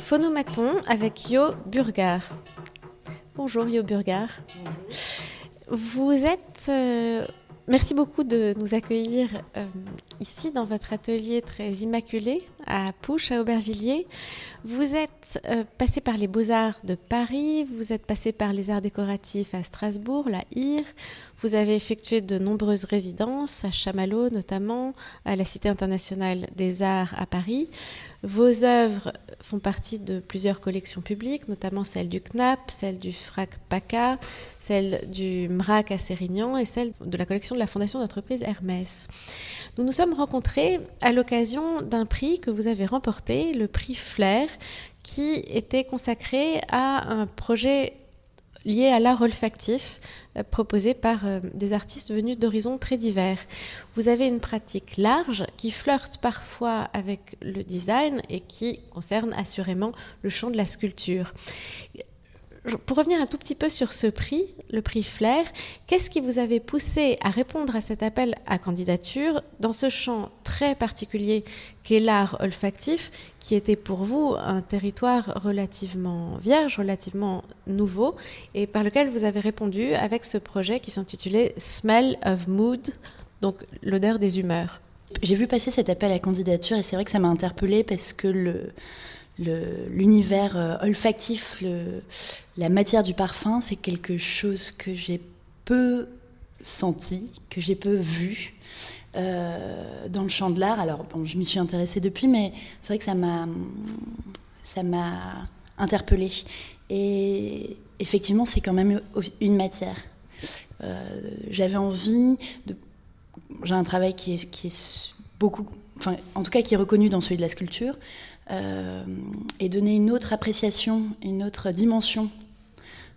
Phonomaton avec Yo Burgar. Bonjour Yo Burgar. Vous êtes. euh, merci beaucoup de nous accueillir euh, ici dans votre atelier très immaculé à Pouche, à Aubervilliers. Vous êtes euh, passé par les Beaux-Arts de Paris, vous êtes passé par les Arts décoratifs à Strasbourg, la IR. Vous avez effectué de nombreuses résidences, à Chamallow notamment, à la Cité internationale des arts à Paris. Vos œuvres font partie de plusieurs collections publiques, notamment celle du CNAP, celle du FRAC PACA, celle du MRAC à Sérignan et celle de la collection de la Fondation d'entreprise Hermès. Nous nous sommes rencontrés à l'occasion d'un prix que avez remporté, le prix Flair, qui était consacré à un projet lié à l'art olfactif euh, proposé par euh, des artistes venus d'horizons très divers. Vous avez une pratique large qui flirte parfois avec le design et qui concerne assurément le champ de la sculpture. Pour revenir un tout petit peu sur ce prix, le prix Flair, qu'est-ce qui vous avait poussé à répondre à cet appel à candidature dans ce champ très particulier qu'est l'art olfactif, qui était pour vous un territoire relativement vierge, relativement nouveau, et par lequel vous avez répondu avec ce projet qui s'intitulait Smell of Mood, donc l'odeur des humeurs? J'ai vu passer cet appel à candidature et c'est vrai que ça m'a interpellée parce que le l'univers euh, olfactif, la matière du parfum, c'est quelque chose que j'ai peu senti, que j'ai peu vu euh, dans le champ de l'art. Alors, bon, je m'y suis intéressée depuis, mais c'est vrai que ça m'a, ça m'a interpellée. Et effectivement, c'est quand même une matière. Euh, j'avais envie de. J'ai un travail qui est, qui est beaucoup, enfin, en tout cas, qui est reconnu dans celui de la sculpture. Euh, et donner une autre appréciation, une autre dimension.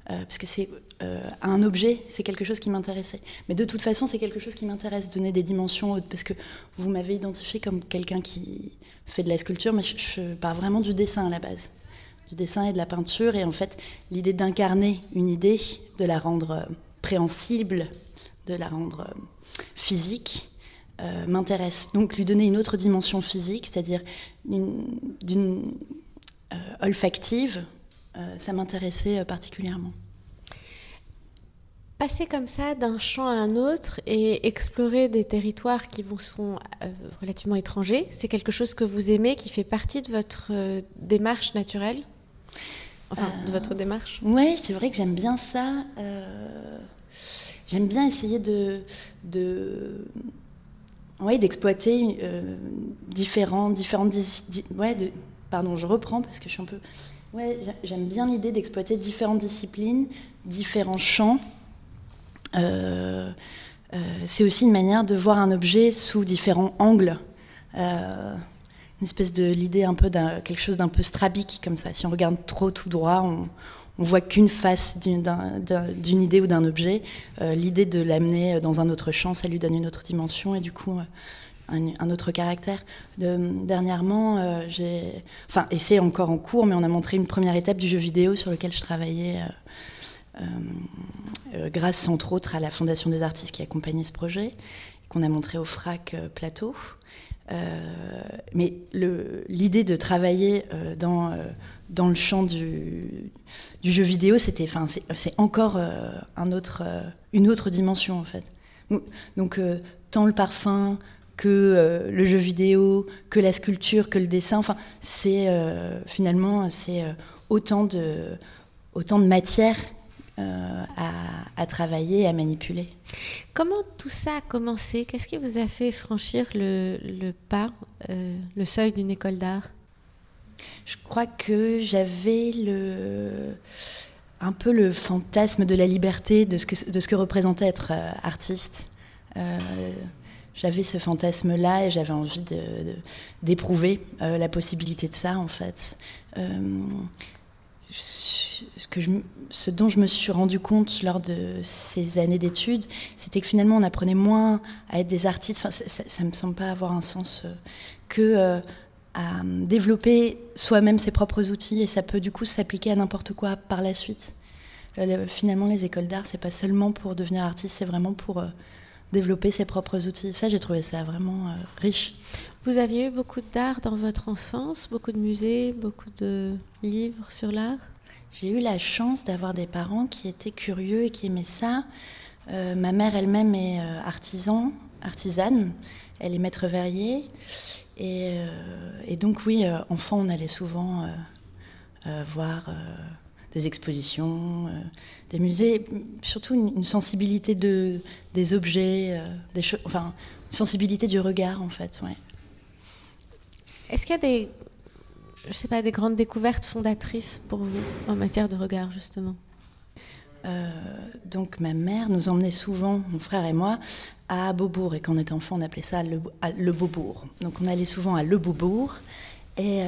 Euh, parce que c'est euh, un objet, c'est quelque chose qui m'intéressait. Mais de toute façon, c'est quelque chose qui m'intéresse, donner des dimensions. Parce que vous m'avez identifié comme quelqu'un qui fait de la sculpture, mais je, je, pars vraiment du dessin à la base. Du dessin et de la peinture. Et en fait, l'idée d'incarner une idée, de la rendre préhensible, de la rendre physique, euh, m'intéresse. Donc lui donner une autre dimension physique, c'est-à-dire d'une euh, olfactive, euh, ça m'intéressait particulièrement. Passer comme ça d'un champ à un autre et explorer des territoires qui vous sont relativement étrangers, c'est quelque chose que vous aimez, qui fait partie de votre démarche naturelle? Enfin, de votre démarche? Oui, c'est vrai que j'aime bien ça. j'aime bien essayer de, de oui, d'exploiter euh, différents, différentes. Ouais, pardon, je reprends parce que je suis un peu. Ouais, j'aime bien l'idée d'exploiter différentes disciplines, différents champs. Euh, euh, c'est aussi une manière de voir un objet sous différents angles. Une espèce de l'idée un peu d'un quelque chose d'un peu strabique comme ça. Si on regarde trop tout droit, on, on voit qu'une face d'une idée ou d'un objet. Euh, L'idée de l'amener dans un autre champ, ça lui donne une autre dimension et du coup un, un autre caractère. De, dernièrement, euh, j'ai, enfin, et c'est encore en cours, mais on a montré une première étape du jeu vidéo sur lequel je travaillais. Euh, grâce entre autres à la Fondation des artistes qui accompagnait ce projet, qu'on a montré au FRAC Plateau. Euh, mais l'idée de travailler euh, dans, euh, dans le champ du, jeu vidéo, c'était, enfin, c'est encore un autre, une autre dimension en fait. Donc, tant le parfum que le jeu vidéo, que la sculpture, que le dessin, enfin, c'est finalement c'est autant de matière euh, à, à, travailler, à manipuler. Comment tout ça a commencé? Qu'est-ce qui vous a fait franchir le, pas, euh, le seuil d'une école d'art? Je crois que j'avais un peu le fantasme de la liberté, de ce que, de représentait être euh, artiste. j'avais ce fantasme-là et j'avais envie d'éprouver de, la possibilité de ça, en fait. Ce, dont je me suis rendu compte lors de ces années d'études, c'était que finalement on apprenait moins à être des artistes, ça ne me semble pas avoir un sens, euh, que euh, à développer soi-même ses propres outils et ça peut du coup s'appliquer à n'importe quoi par la suite. Euh, finalement, les écoles d'art, c'est pas seulement pour devenir artiste, c'est vraiment pour développer ses propres outils. Ça, j'ai trouvé ça vraiment euh, riche. Vous aviez eu beaucoup d'art dans votre enfance, beaucoup de musées, beaucoup de livres sur l'art? J'ai eu la chance d'avoir des parents qui étaient curieux et qui aimaient ça. Euh, ma mère elle-même est euh, artisan, artisane, elle est maître verrier. Et, et donc oui, enfant, on allait souvent voir des expositions, euh, des musées, surtout une, sensibilité de, des objets, euh, des enfin, une sensibilité du regard en fait. Ouais. Est-ce qu'il y a des, je sais pas, des grandes découvertes fondatrices pour vous en matière de regard justement? Euh, donc ma mère nous emmenait souvent, mon frère et moi, à Beaubourg. Et quand on était enfant, on appelait ça le, le Beaubourg. Donc on allait souvent à Le Beaubourg. Et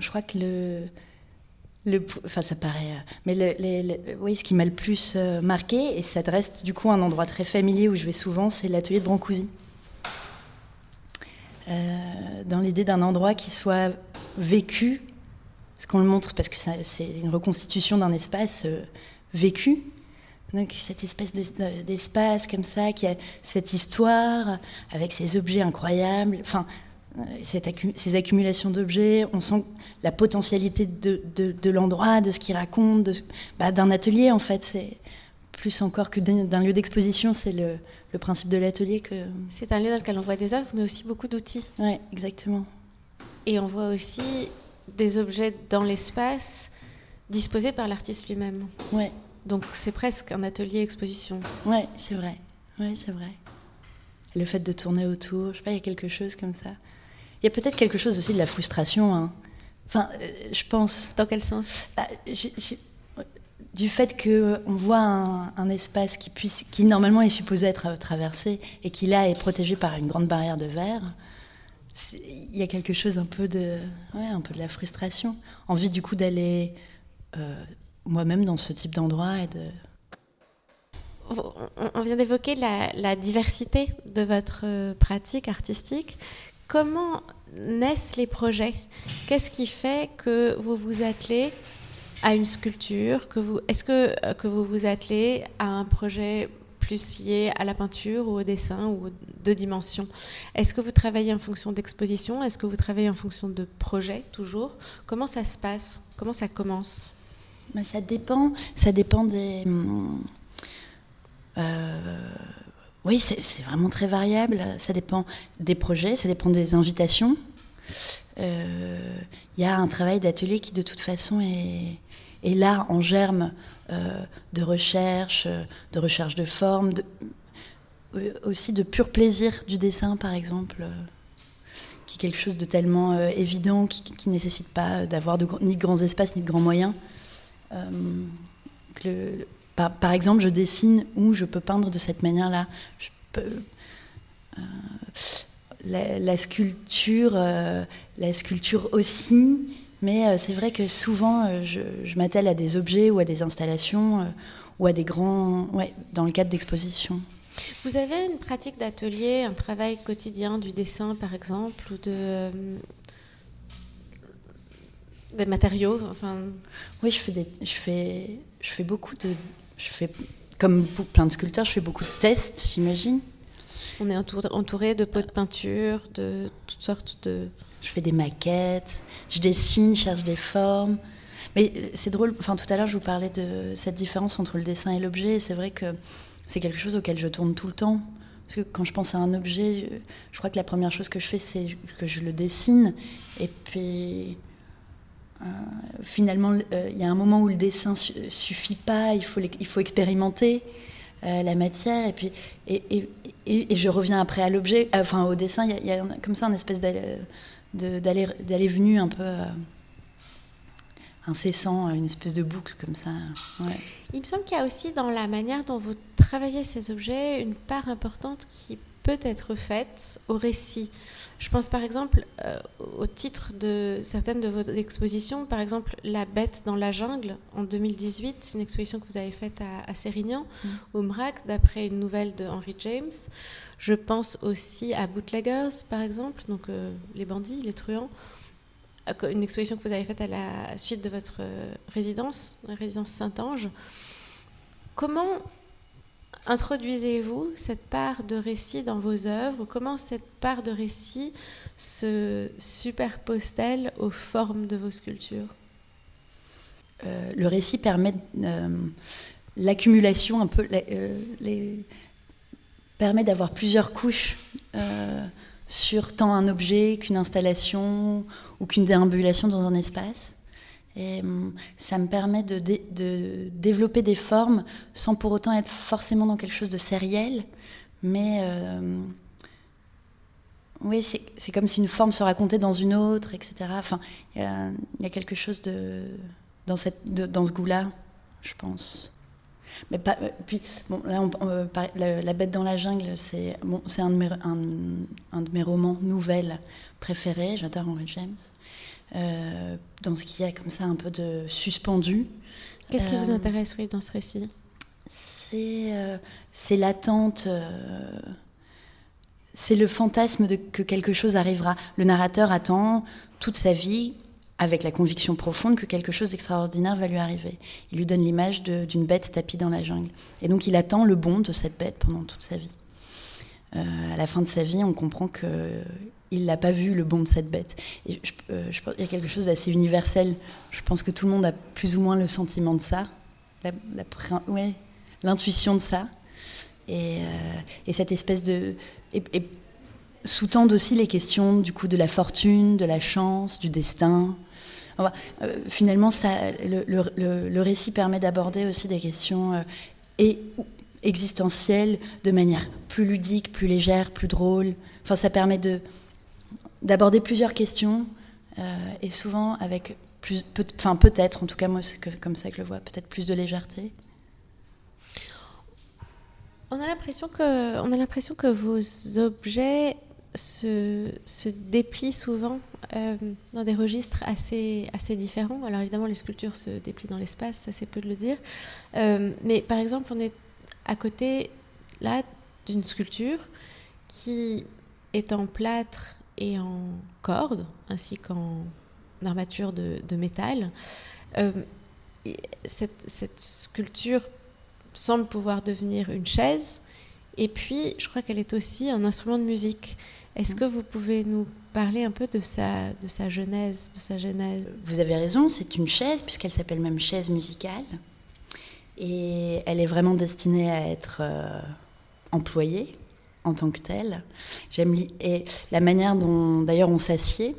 je crois que le, enfin, ça paraît. Euh, mais le, oui, ce qui m'a le plus euh, marqué, et ça reste du coup un endroit très familier où je vais souvent, c'est l'atelier de Brancusi. Euh, dans l'idée d'un endroit qui soit vécu, ce qu'on le montre parce que c'est une reconstitution d'un espace vécu. Donc cette espèce d'espace comme ça, qui a cette histoire avec ces objets incroyables. Enfin, ces accumulations d'objets, on sent la potentialité de, l'endroit, de ce qu'il raconte, bah, d'un atelier en fait. C'est plus encore que d'un lieu d'exposition, c'est le, principe de l'atelier que. C'est un lieu dans lequel on voit des œuvres, mais aussi beaucoup d'outils. Oui, exactement. Et on voit aussi des objets dans l'espace disposés par l'artiste lui-même. Ouais. Donc c'est presque un atelier exposition. Oui, c'est vrai. Oui, c'est vrai. Le fait de tourner autour, je sais pas, il y a quelque chose comme ça. Il y a peut-être quelque chose aussi de la frustration. Hein. Enfin, euh, je pense. Dans quel sens? Bah, Du fait qu'on voit un, espace qui, puisse, qui normalement est supposé être traversé et qui là est protégé par une grande barrière de verre, il y a quelque chose un peu de, ouais, un peu de la frustration. Envie du coup d'aller euh, moi-même dans ce type d'endroit et de. On vient d'évoquer la, diversité de votre euh, pratique artistique. Comment naissent les projets? Qu'est-ce qui fait que vous vous attelez à une sculpture que vous, Est-ce que, euh, que vous vous attelez à un projet plus lié à la peinture ou au dessin ou de dimensions Est-ce que vous travaillez en fonction d'exposition? Est-ce que vous travaillez en fonction de projets toujours? Comment ça se passe? Comment ça commence? Ça dépend. Ça dépend des. Euh, oui, c'est vraiment très variable. Ça dépend des projets, ça dépend des invitations. Il euh, y a un travail d'atelier qui, de toute façon, est, là en germe euh, de recherche, de recherche de forme, aussi de pur plaisir du dessin, par exemple qui est quelque chose de tellement évident, qui ne nécessite pas d'avoir ni de grands espaces ni de grands moyens. Que par, exemple, je dessine ou je peux peindre de cette manière-là. Euh, la, sculpture, euh, la sculpture aussi, mais euh, c'est vrai que souvent je, m'attelle à des objets ou à des installations ou à des grands, ouais, dans le cadre d'expositions. Vous avez une pratique d'atelier, un travail quotidien du dessin par exemple, ou de des matériaux, enfin. Oui, je fais des, je fais, je fais beaucoup de je fais, comme plein de sculpteurs, je fais beaucoup de tests, j'imagine. On est entouré de pots de peinture, de toutes sortes de... Je fais des maquettes, je dessine, je cherche des formes. Mais euh, c'est drôle, enfin tout à l'heure je vous parlais de cette différence entre le dessin et l'objet, c'est vrai que c'est quelque chose auquel je tourne tout le temps. Parce que quand je pense à un objet, je crois que la première chose que je fais, c'est que je le dessine. Et puis, finalement, euh, il y a un moment où le dessin ne suffit pas, il faut, il faut expérimenter euh, la matière, et puis et, je reviens après à l'objet, enfin au dessin, il y, a comme ça une espèce d'aller venu un peu incessant, une espèce de boucle comme ça. Il me semble qu'il y a aussi dans la manière dont vous travaillez ces objets une part importante qui peut être faite au récit. Je pense par exemple euh, au titre de certaines de vos expositions, par exemple La bête dans la jungle en 2018, une exposition que vous avez faite à, Sérignan, mm. au MRAC, d'après une nouvelle de Henry James. Je pense aussi à Bootleggers, par exemple, donc euh, les bandits, les truands, euh, une exposition que vous avez faite à la suite de votre résidence, la résidence Saint-Ange. Comment introduisez-vous cette part de récit dans vos œuvres Comment cette part de récit se superpose-t-elle aux formes de vos sculptures? Euh, Le récit permet euh, l'accumulation un peu, euh, permet d'avoir plusieurs couches sur tant un objet qu'une installation ou qu'une déambulation dans un espace. Et hum, ça me permet de, développer des formes sans pour autant être forcément dans quelque chose de sériel. Mais euh, oui, c'est comme si une forme se racontait dans une autre, etc. Enfin, il y, a quelque chose dans, ce goût-là, je pense. Mais euh, puis, euh, la, Bête dans la jungle, c'est un, un de mes romans nouvelles préférés. J'adore Henry James. Euh, dans ce qui a comme ça un peu de suspendu. Qu'est-ce qui vous euh, intéresse oui, dans ce récit? C'est euh, l'attente, c'est le fantasme de que quelque chose arrivera. Le narrateur attend toute sa vie avec la conviction profonde que quelque chose d'extraordinaire va lui arriver. Il lui donne l'image d'une bête tapie dans la jungle. Et donc il attend le bon de cette bête pendant toute sa vie. à la fin de sa vie, on comprend que il n'a pas vu le bon de cette bête. Et je, euh, il y a quelque chose d'assez universel. Je pense que tout le monde a plus ou moins le sentiment de ça, l'intuition de ça. Et, euh, cette espèce de. Sous-tendent aussi les questions du coup de la fortune, de la chance, du destin. Euh, finalement, le, récit permet d'aborder aussi des questions existentielles de manière plus ludique, plus légère, plus drôle. Enfin, ça permet de, d'aborder plusieurs questions euh, et souvent avec plus, enfin peut-être, en tout cas moi c'est comme ça que je le vois, peut-être plus de légèreté. On a l'impression que, on a l'impression que vos objets se, déplient souvent euh, dans des registres assez, assez différents. Alors évidemment, les sculptures se déplient dans l'espace, ça c'est peu de le dire. Euh, mais par exemple, on est à côté là d'une sculpture qui est en plâtre et en corde, ainsi qu'en armature de, métal. Euh, cette, sculpture semble pouvoir devenir une chaise, et puis je crois qu'elle est aussi un instrument de musique. Est-ce mm. que vous pouvez nous parler un peu de sa, de sa genèse, de sa genèse? Vous avez raison, c'est une chaise, puisqu'elle s'appelle même chaise musicale. Et elle est vraiment destinée à être euh, employée en tant que telle. J'aime et la manière dont d'ailleurs on s'assied.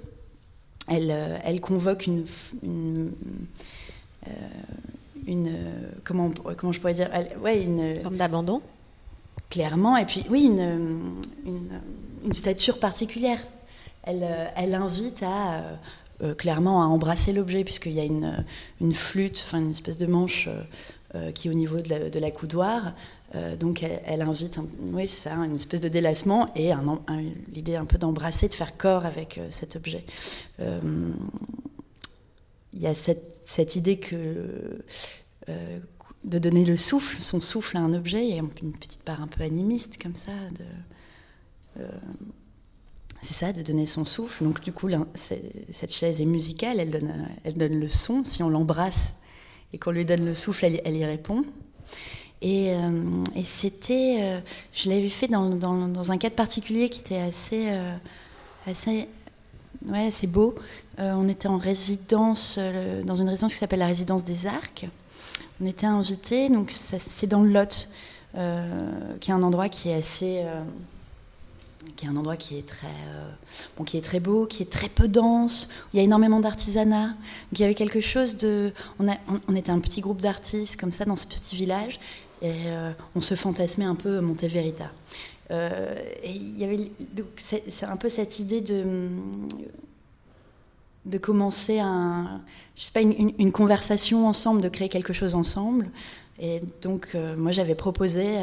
Elle, euh, elle convoque une, une, euh, comment, comment je pourrais dire ouais, une forme d'abandon. Clairement, et puis oui, une, une, stature particulière. Elle, euh, elle invite à clairement à embrasser l'objet, puisqu'il y a une, une flûte, enfin une espèce de manche qui est au niveau de la, de la coudoir, euh, donc elle, invite, oui c'est ça, une espèce de délassement et l'idée un peu d'embrasser, de faire corps avec euh, cet objet. Euh, il y a cette, idée que de donner le souffle, son souffle à un objet, il y a une petite part un peu animiste comme ça. c'est ça, de donner son souffle. Donc du coup, cette chaise est musicale, elle donne, elle donne le son. Si on l'embrasse et qu'on lui donne le souffle, elle y répond. Euh, et, c'était, euh, je l'avais fait dans, dans, un cadre particulier qui était assez, euh, assez, ouais, assez beau. on était en résidence, dans une résidence qui s'appelle la résidence des Arcs. On était invités, donc c'est dans le Lot, qui est un endroit qui est assez qui est un endroit qui est très bon, qui est très beau, qui est très peu dense. Il y a énormément d'artisanat. il y avait quelque chose de. On, a, on était un petit groupe d'artistes comme ça dans ce petit village, et euh, on se fantasmait un peu Monteverita. Euh, et il y avait c'est un peu cette idée de de commencer un, je sais pas, une, conversation ensemble, de créer quelque chose ensemble. Et donc, euh, moi, j'avais proposé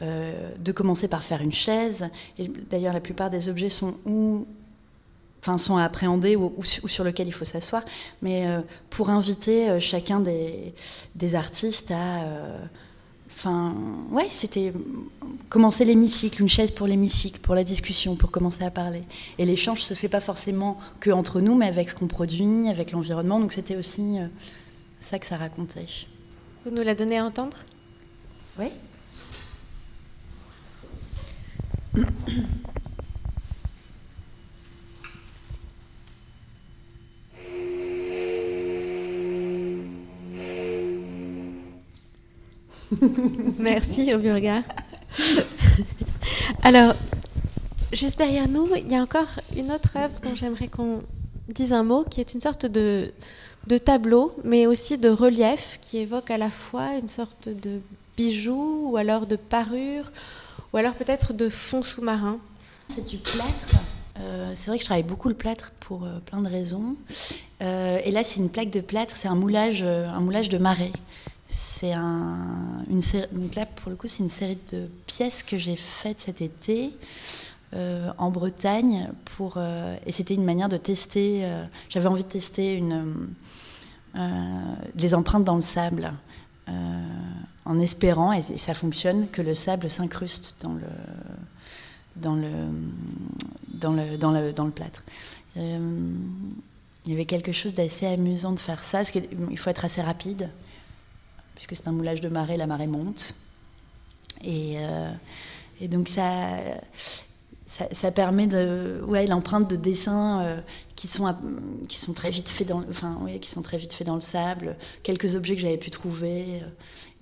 de commencer par faire une chaise. D'ailleurs, la plupart des objets sont ou enfin, sont à appréhender ou, sur lesquels il faut s'asseoir, mais pour inviter chacun des, des, artistes à Enfin, ouais, c'était commencer l'hémicycle, une chaise pour l'hémicycle, pour la discussion, pour commencer à parler. Et l'échange se fait pas forcément que entre nous, mais avec ce qu'on produit, avec l'environnement. Donc c'était aussi euh, ça que ça racontait. Vous nous la donnez à entendre? Oui. Merci, Auburga. Alors, juste derrière nous, il y a encore une autre œuvre dont j'aimerais qu'on dise un mot, qui est une sorte de, de tableau, mais aussi de relief, qui évoque à la fois une sorte de bijou, ou alors de parure, ou alors peut-être de fond sous-marin. C'est du plâtre. Euh, c'est vrai que je travaille beaucoup le plâtre pour euh, plein de raisons. Euh, et là, c'est une plaque de plâtre, c'est un moulage, un moulage de marée. C'est un, une série, donc là, pour le coup, c'est une série de pièces que j'ai faites cet été en Bretagne pour, et c'était une manière de tester. J'avais envie de tester une, les empreintes dans le sable. en espérant, et ça fonctionne, que le sable s'incruste dans le, dans le, dans le, dans le, dans le plâtre. Euh, il y avait quelque chose d'assez amusant de faire ça, parce qu'il faut être assez rapide, puisque c'est un moulage de marée, la marée monte. Et, euh, donc ça, ça, permet de, ouais, l'empreinte de dessins euh, qui sont qui sont très vite faits dans, enfin, ouais, qui sont très vite faits dans le sable, quelques objets que j'avais pu trouver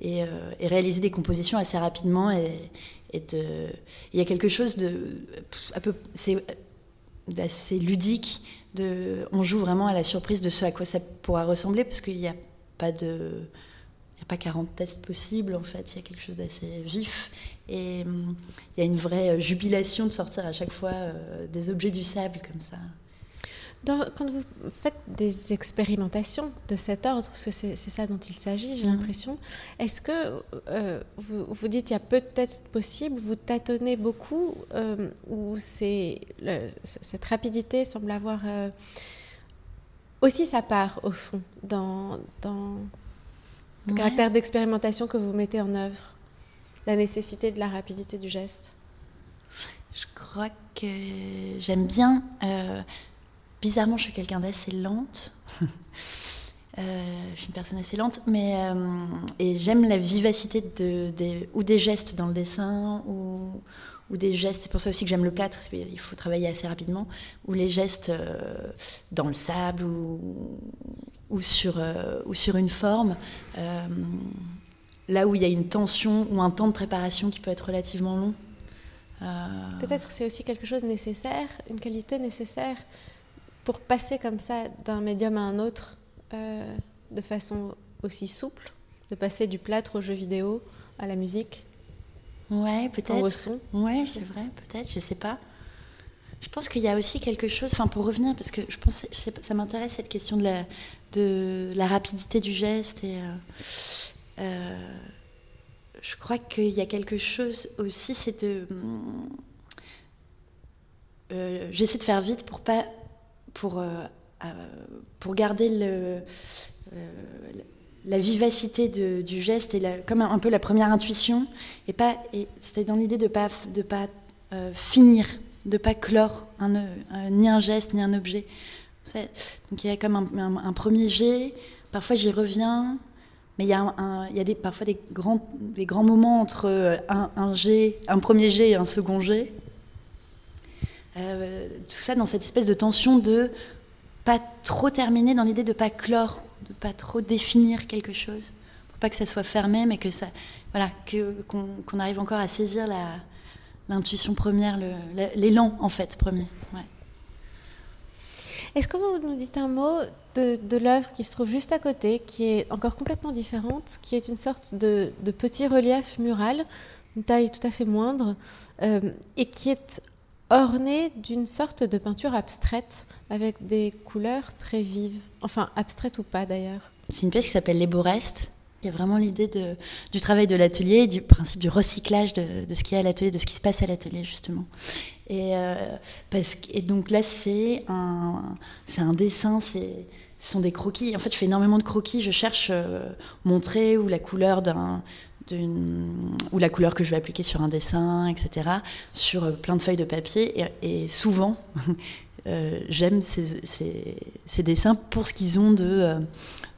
et, et, réaliser des compositions assez rapidement et, il y a quelque chose de d'assez ludique. De, on joue vraiment à la surprise de ce à quoi ça pourra ressembler parce qu'il n'y a pas de pas 40 tests possibles en fait, il y a quelque chose d'assez vif. Et hum, il y a une vraie jubilation de sortir à chaque fois euh, des objets du sable comme ça. Quand vous faites des expérimentations de cet ordre, parce que c'est ça dont il s'agit, j'ai mhm. l'impression, est-ce que euh, vous, vous dites qu'il y a peu de tests possibles, vous tâtonnez beaucoup, euh, ou cette rapidité semble avoir euh, aussi sa part, au fond, dans, dans le caractère d'expérimentation que vous mettez en œuvre, la nécessité de la rapidité du geste Je crois que j'aime bien Bizarrement, je suis quelqu'un d'assez lente. Euh, je suis une personne assez lente, mais euh, et j'aime la vivacité de, des, ou des gestes dans le dessin ou, ou des gestes. C'est pour ça aussi que j'aime le plâtre. Il faut travailler assez rapidement. Ou les gestes euh, dans le sable ou, ou sur ou sur une forme. là où il y a une tension ou un temps de préparation qui peut être relativement long. Peut-être c'est aussi quelque chose de nécessaire, une qualité nécessaire pour passer comme ça d'un médium à un autre euh, de façon aussi souple, de passer du plâtre au jeu vidéo, à la musique Ouais, peut-être. Au son Ouais, c'est vrai, peut-être, je sais pas. Je pense qu'il y a aussi quelque chose, enfin pour revenir, parce que je pense, ça m'intéresse cette question de la, de la rapidité du geste et euh, euh, je crois qu'il y a quelque chose aussi, c'est de, j'essaie de faire vite pour pas pour, euh, euh, pour garder le, euh, la vivacité du geste et comme un, peu la première intuition, et pas, c'était dans l'idée de pas de pas finir, de pas clore un, ni un geste ni un objet. Donc il y a comme un, premier jet. Parfois j'y reviens, mais il y a, parfois des grands, moments entre un, un, jet, un premier jet et un second jet. Euh, tout ça dans cette espèce de tension de pas trop terminer, dans l'idée de pas clore, de pas trop définir quelque chose, pour pas que ça soit fermé, mais que qu'on arrive encore à saisir l'intuition première, l'élan en fait premier. Est-ce que vous nous dites un mot de, de l'œuvre qui se trouve juste à côté, qui est encore complètement différente, qui est une sorte de, de petit relief mural, une taille tout à fait moindre, euh, et qui est orné d'une sorte de peinture abstraite avec des couleurs très vives. Enfin, abstraite ou pas d'ailleurs? C'est une pièce qui s'appelle Les Beaux Restes. Il y a vraiment l'idée du travail de l'atelier, du principe du recyclage de, ce qui est à l'atelier, de ce qui se passe à l'atelier justement. Et, euh, parce, et donc là, c'est un, un dessin, ce sont des croquis. En fait, je fais énormément de croquis. Je cherche euh, montrer ou la couleur d'un, ou la couleur que je vais appliquer sur un dessin, etc., sur euh, plein de feuilles de papier. Et, souvent, euh, j'aime ces, dessins pour ce qu'ils ont de,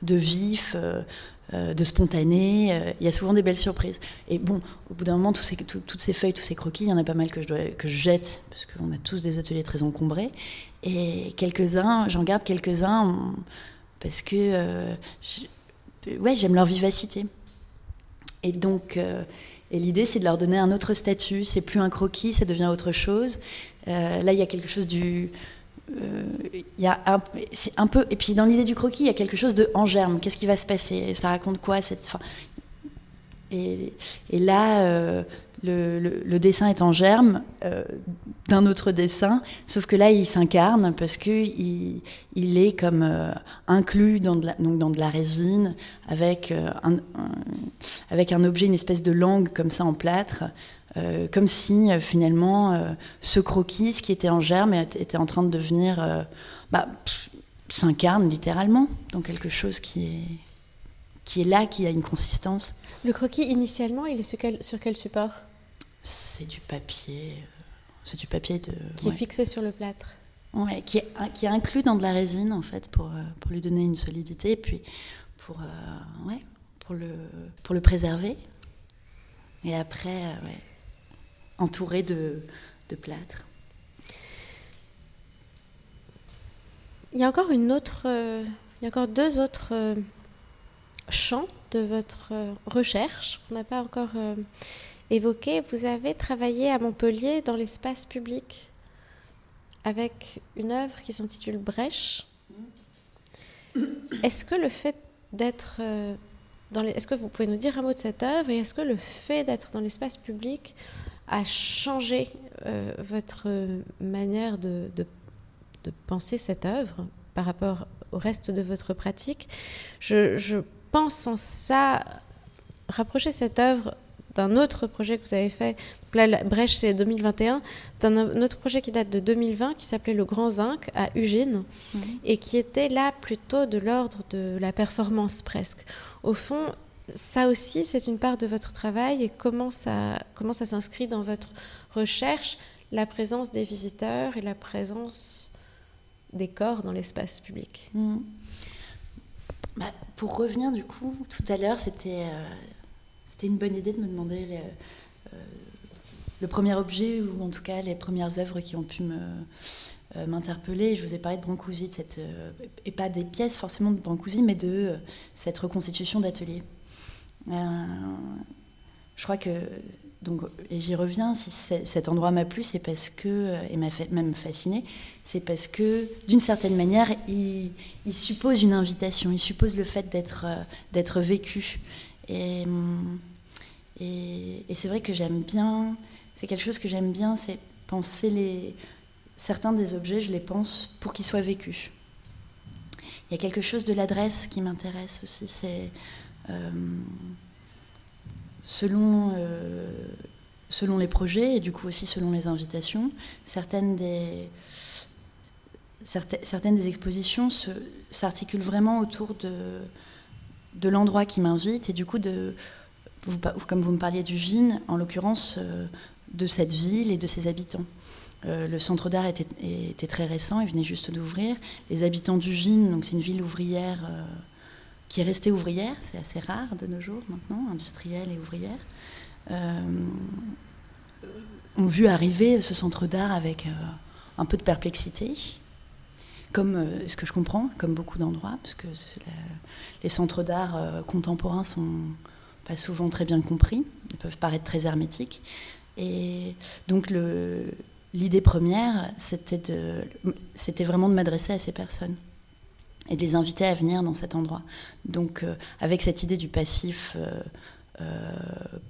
de vif, de spontané. Il y a souvent des belles surprises. Et bon, au bout d'un moment, toutes ces feuilles, tous ces croquis, il y en a pas mal que je, jette, parce qu'on a tous des ateliers très encombrés. Et quelques-uns, j'en garde quelques-uns parce que ouais, j'aime leur vivacité. Et donc, et l'idée, c'est de leur donner un autre statut. C'est plus un croquis, ça devient autre chose. Euh, là, il y a quelque chose du. Euh, il y a un, un, peu. Et puis, dans l'idée du croquis, il y a quelque chose de en germe. Qu'est-ce qui va se passer? Ça raconte quoi cette. Et, et, là, euh, le, dessin est en germe euh, d'un autre dessin, sauf que là, il s'incarne parce qu'il il est comme euh, inclus dans de, la, donc dans de la résine, avec, euh, avec un objet, une espèce de langue comme ça en plâtre, comme si finalement ce croquis, ce qui était en germe, était en train de devenir. Bah, s'incarne littéralement dans quelque chose qui est, qui est là, qui a une consistance. Le croquis, initialement, il est sur quel, sur quel support? C'est du papier. Euh, c'est du papier de. Qui est fixé sur le plâtre. Ouais, qui est, qui est inclus dans de la résine en fait pour, euh, pour lui donner une solidité et puis pour, euh, ouais, pour, le, pour le préserver. Et après, ouais, entouré de, de plâtre. Il y a encore une autre, il y a encore deux autres champs de votre recherche qu'on n'a pas encore évoqué, vous avez travaillé à Montpellier dans l'espace public avec une œuvre qui s'intitule Brèche. Est-ce que le fait d'être euh, dans les... Est-ce que vous pouvez nous dire un mot de cette œuvre et est-ce que le fait d'être dans l'espace public a changé euh, votre manière de, de, de, penser cette œuvre par rapport au reste de votre pratique je, je pense en ça rapprocher cette œuvre d'un autre projet que vous avez fait. Donc là, la Brèche, c'est 2021. D'un autre projet qui date de 2020, qui s'appelait Le Grand Zinc à Ugine, mhm. et qui était là plutôt de l'ordre de la performance presque. Au fond, ça aussi, c'est une part de votre travail. Et comment ça, comment ça s'inscrit dans votre recherche, la présence des visiteurs et la présence des corps dans l'espace public mhm. bah, Pour revenir, du coup, tout à l'heure, c'était... Euh, c'était une bonne idée de me demander euh, le premier objet, ou en tout cas les premières œuvres qui ont pu me, euh, m'interpeller. Je vous ai parlé de Brancusi, de cette, et pas des pièces forcément de Brancusi, mais de cette reconstitution d'atelier. Je crois que, donc, et j'y reviens, si cet endroit m'a plu, c'est parce que, et m'a même fasciné, c'est parce que, d'une certaine manière, il, suppose une invitation, il suppose le fait d'être d'être vécu. Et, et, c'est vrai que j'aime bien, c'est quelque chose que j'aime bien, c'est penser les. Certains des objets, je les pense pour qu'ils soient vécus. Il y a quelque chose de l'adresse qui m'intéresse aussi, c'est. Euh, selon, euh, selon les projets et du coup aussi selon les invitations, certaines des, certaines des expositions s'articulent vraiment autour de, de l'endroit qui m'invite et du coup de comme vous me parliez du Gine, en l'occurrence euh, de cette ville et de ses habitants. Le centre d'art était, très récent, il venait juste d'ouvrir. Les habitants du Gine, donc c'est une ville ouvrière qui est restée ouvrière, c'est assez rare de nos jours maintenant, industrielle et ouvrière, ont vu arriver ce centre d'art avec un peu de perplexité comme euh, ce que je comprends, comme beaucoup d'endroits, parce que les centres d'art euh, contemporains sont pas souvent très bien compris, ils peuvent paraître très hermétiques. Et donc l'idée première, c'était vraiment de m'adresser à ces personnes et de les inviter à venir dans cet endroit. Donc euh, avec cette idée du passif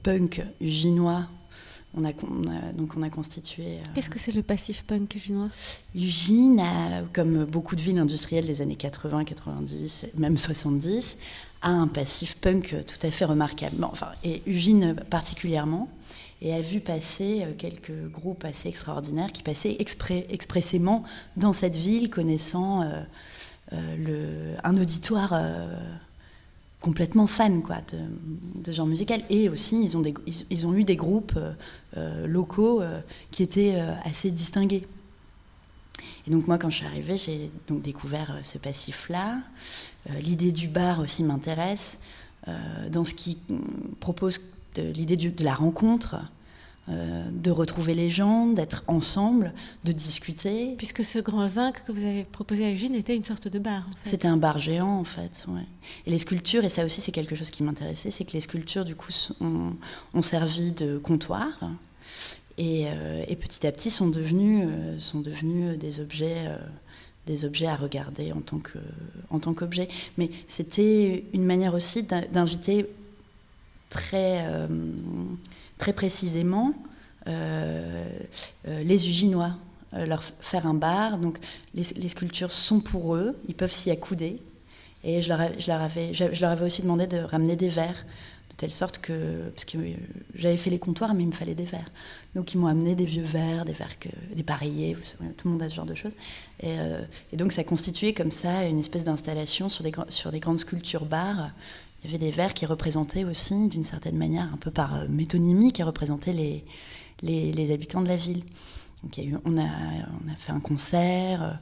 punk ginois on a, donc on a constitué. Euh, Qu'est-ce que c'est le passif punk chinois Ugine, comme beaucoup de villes industrielles des années 80, 90, même 70, a un passif punk tout à fait remarquable. enfin, et Ugine particulièrement, et a vu passer euh, quelques groupes assez extraordinaires qui passaient expressément dans cette ville, connaissant euh, le, un auditoire complètement fans quoi, de, genre musical. Et aussi, ils ont, ils, eu des groupes euh, euh, locaux euh, qui étaient assez distingués. Et donc moi, quand je suis arrivée, j'ai donc découvert ce passif-là. L'idée du bar aussi m'intéresse. dans ce qui propose l'idée de la rencontre, euh, de retrouver les gens, d'être ensemble, de discuter. Puisque ce grand zinc que vous avez proposé à Eugène était une sorte de bar. En fait. C'était un bar géant en fait. Et les sculptures, et ça aussi c'est quelque chose qui m'intéressait, c'est que les sculptures du coup ont, servi de comptoir. Euh, et, petit à petit sont devenus, euh, sont devenus des objets des objets à regarder en tant que en tant qu'objet mais c'était une manière aussi d'inviter très très précisément euh, euh, les Uginois, euh, leur faire un bar. Donc les, sculptures sont pour eux, ils peuvent s'y accouder. Et je leur, avais, aussi demandé de ramener des verres, de telle sorte que. Parce que j'avais fait les comptoirs, mais il me fallait des verres. Donc ils m'ont amené des vieux verres, des verres que, des pareillés, tout le monde a ce genre de choses. Et, et donc ça constituait comme ça une espèce d'installation sur des, sur des grandes sculptures bars il y avait des vers qui représentaient aussi, d'une certaine manière, un peu par euh, métonymie, qui représentaient les, habitants de la ville. Donc on, a, fait un concert, euh,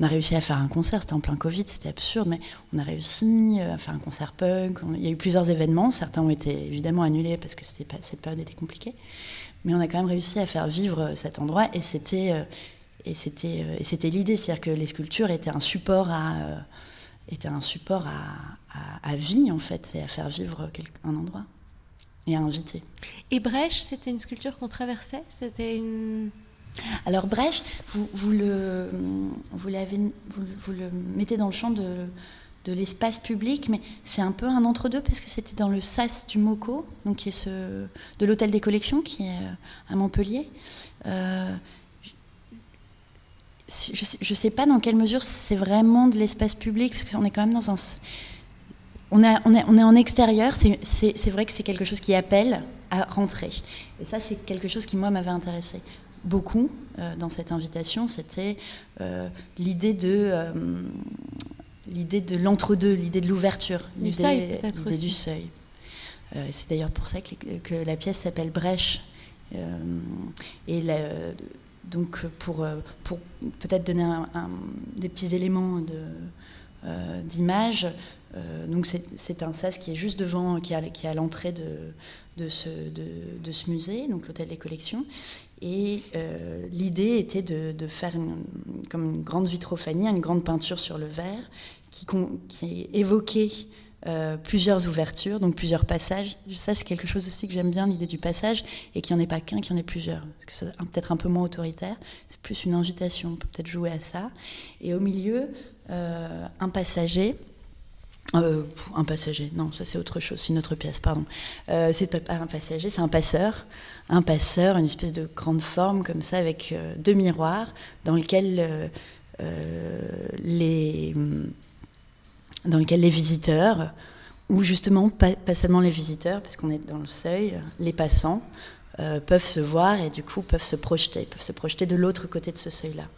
on a réussi à faire un concert, c'était en plein Covid, c'était absurde, mais on a réussi euh, à faire un concert punk. il y a eu plusieurs événements, certains ont été évidemment annulés parce que cette période était compliquée, mais on a quand même réussi à faire vivre cet endroit et c'était l'idée, c'est-à-dire que les sculptures étaient un support à était un support à, vie, en fait, et à faire vivre un endroit et à inviter. Et Brèche, c'était une sculpture qu'on traversait? C'était une. Alors Brèche, vous, vous, le, vous, vous, vous, le mettez dans le champ de, de l'espace public, mais c'est un peu un entre-deux parce que c'était dans le SAS du MOCO, donc qui est ce, de l'hôtel des collections qui est à Montpellier. Euh, je ne sais pas dans quelle mesure c'est vraiment de l'espace public, parce qu'on est quand même dans un... On, a, on, est, on est en extérieur, c'est vrai que c'est quelque chose qui appelle à rentrer. Et ça, c'est quelque chose qui, moi, m'avait intéressé beaucoup euh, dans cette invitation, c'était euh, l'idée de... Euh, l'idée de l'entre-deux, l'idée de l'ouverture, du seuil peut-être aussi. du seuil. c'est d'ailleurs pour ça que, que la pièce s'appelle Brèche. et la, donc pour, euh, pour peut-être donner des petits éléments euh, d'image, euh, donc c'est un sas qui est juste devant, qui est qui à l'entrée de, de, ce, de, ce musée, donc l'hôtel des collections. Et l'idée était de, faire comme une grande vitrophanie, une grande peinture sur le verre qui, qui évoquait euh, plusieurs ouvertures, donc plusieurs passages. Ça, c'est quelque chose aussi que j'aime bien, l'idée du passage, et qu'il n'y en ait pas qu'un, qu'il y en ait plusieurs. Peut-être un peu moins autoritaire, c'est plus une invitation, on peut peut-être jouer à ça. Et au milieu, euh, un passager. Euh, un passager, non, ça c'est autre chose, c'est une autre pièce, pardon. c'est pas un passager, c'est un passeur. Un passeur, une espèce de grande forme comme ça, avec deux miroirs, dans lequel les dans lequel les visiteurs, ou justement pas, seulement les visiteurs, parce qu'on est dans le seuil, les passants, euh, peuvent se voir et du coup peuvent se projeter, peuvent se projeter de l'autre côté de ce seuil-là.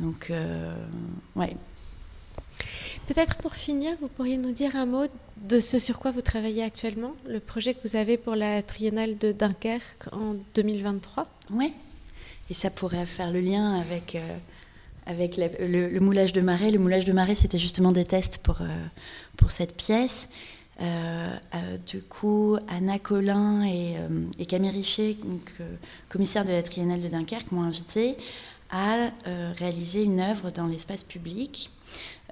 Donc, euh, ouais. Peut-être pour finir, vous pourriez nous dire un mot de ce sur quoi vous travaillez actuellement, le projet que vous avez pour la Triennale de Dunkerque en 2023 Oui, et ça pourrait faire le lien avec... Euh, avec le, moulage de marée. Le moulage de marée, c'était justement des tests pour, euh, pour cette pièce. Euh, euh, du coup, Anna Collin et, Camille Richer, donc, commissaire de la Triennale de Dunkerque, m'ont invité à réaliser une œuvre dans l'espace public.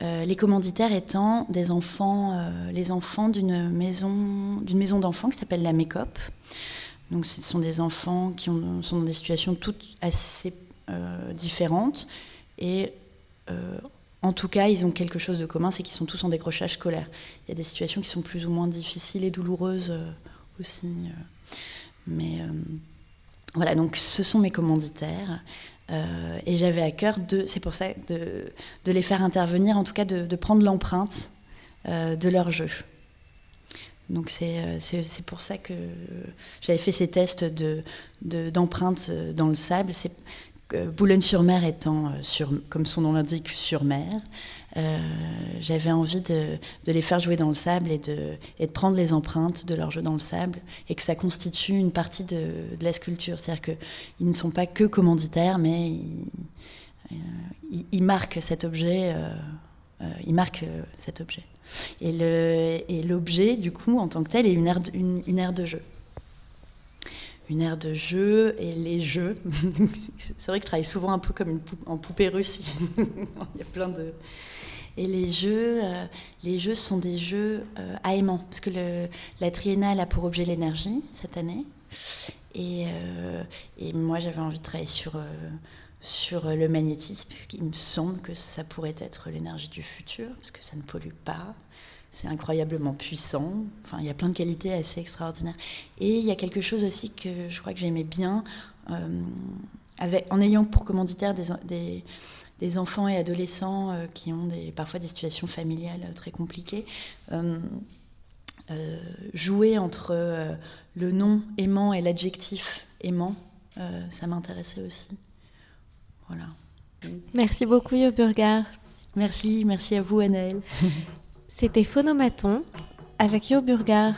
les commanditaires étant des enfants, les enfants d'une maison, d'une maison d'enfants qui s'appelle la MECOP. Donc, ce sont des enfants qui ont, sont dans des situations toutes assez différentes, et euh, en tout cas, ils ont quelque chose de commun, c'est qu'ils sont tous en décrochage scolaire. Il y a des situations qui sont plus ou moins difficiles et douloureuses euh, aussi. Euh. mais voilà, donc ce sont mes commanditaires. et j'avais à cœur de, c'est pour ça, de, les faire intervenir, en tout cas de, prendre l'empreinte de leur jeu. Donc c'est pour ça que j'avais fait ces tests d'empreinte de, dans le sable. Boulogne-sur-Mer étant, euh, comme son nom l'indique, sur mer, euh, j'avais envie de, les faire jouer dans le sable et de, prendre les empreintes de leur jeu dans le sable et que ça constitue une partie de, la sculpture. C'est-à-dire qu'ils ne sont pas que commanditaires, mais ils, euh, marquent cet objet. ils marquent cet objet. Et l'objet, du coup, en tant que tel, est une aire une, aire de jeu. Une aire de jeu et les jeux. c'est vrai que je travaille souvent un peu comme une en poupée russe. Il y a plein de. Et les jeux, euh, les jeux sont des jeux euh, aimants, parce que le, la triennale a pour objet l'énergie cette année. Et, euh, et moi, j'avais envie de travailler sur sur le magnétisme. Il me semble que ça pourrait être l'énergie du futur, parce que ça ne pollue pas. C'est incroyablement puissant. Enfin, il y a plein de qualités assez extraordinaires. Et il y a quelque chose aussi que je crois que j'aimais bien, euh, avec, en ayant pour commanditaire des, des, enfants et adolescents euh, qui ont des, parfois des situations familiales très compliquées. Euh, jouer entre le nom aimant et l'adjectif aimant, ça m'intéressait aussi. Voilà. Merci beaucoup, Yo Burgar. Merci, merci à vous, Annelle. C'était Phonomaton avec Yo Burgar.